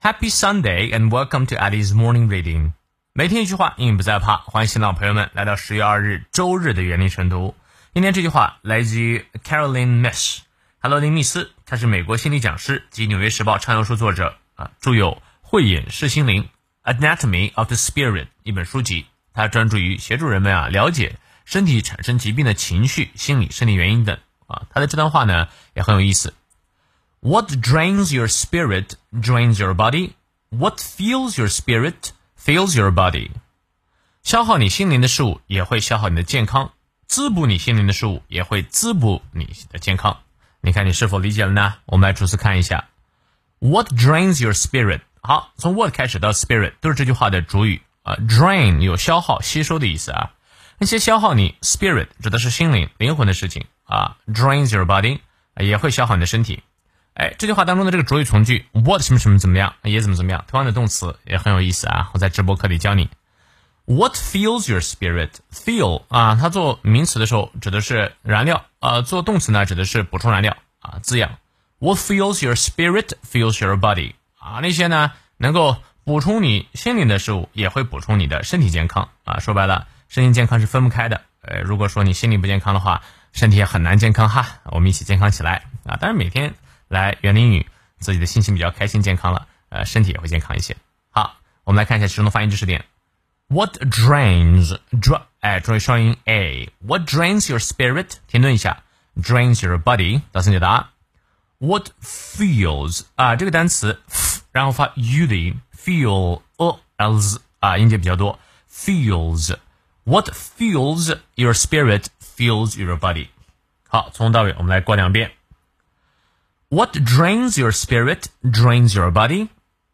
Happy Sunday and welcome to Ali's morning reading。每天一句话，英语不再怕。欢迎新老朋友们来到十月二日周日的原力晨读。今天这句话来自于 Caroline Miss，哈罗琳·密斯，她是美国心理讲师及《纽约时报》畅销书作者啊，著有《慧眼识心灵》（Anatomy of the Spirit） 一本书籍。她专注于协助人们啊了解身体产生疾病的情绪、心理、生理原因等啊。她的这段话呢也很有意思。What drains your spirit drains your body. What fills your spirit fills your body. 消耗你心灵的事物也会消耗你的健康，滋补你心灵的事物也会滋补你的健康。你看你是否理解了呢？我们来逐词看一下。What drains your spirit？好，从 what 开始到 spirit 都是这句话的主语啊。Drain 有消耗、吸收的意思啊。那些消耗你 spirit 指的是心灵、灵魂的事情啊。Drains your body 也会消耗你的身体。哎，这句话当中的这个主语从句 what 什么什么怎么样，也怎么怎么样，同样的动词也很有意思啊。我在直播课里教你。What fills your spirit? Fill 啊，它做名词的时候指的是燃料，呃，做动词呢指的是补充燃料啊，滋养。What fills your spirit fills your body 啊，那些呢能够补充你心灵的事物，也会补充你的身体健康啊。说白了，身心健康是分不开的。呃，如果说你心理不健康的话，身体也很难健康哈。我们一起健康起来啊！当然每天。来，原英语，自己的心情比较开心、健康了，呃，身体也会健康一些。好，我们来看一下其中的发音知识点。What drains dra 哎，注意双音 a。What drains your spirit？停顿一下。Drains your body？大声解答。What feels 啊，这个单词，然后发 u 的音，feel o l s 啊，音节比较多。Feels。What feels your spirit feels your body？好，从头到尾我们来过两遍。What drains your spirit drains your body.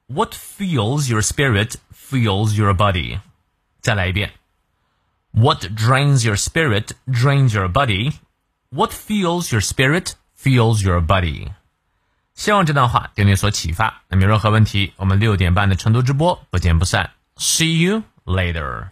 What fuels your spirit fuels your body. 再来一遍。What drains your spirit drains your body. What fuels your spirit fuels your body. 希望这段话对你所启发。那么有任何问题，我们六点半的成都直播不见不散。See you later.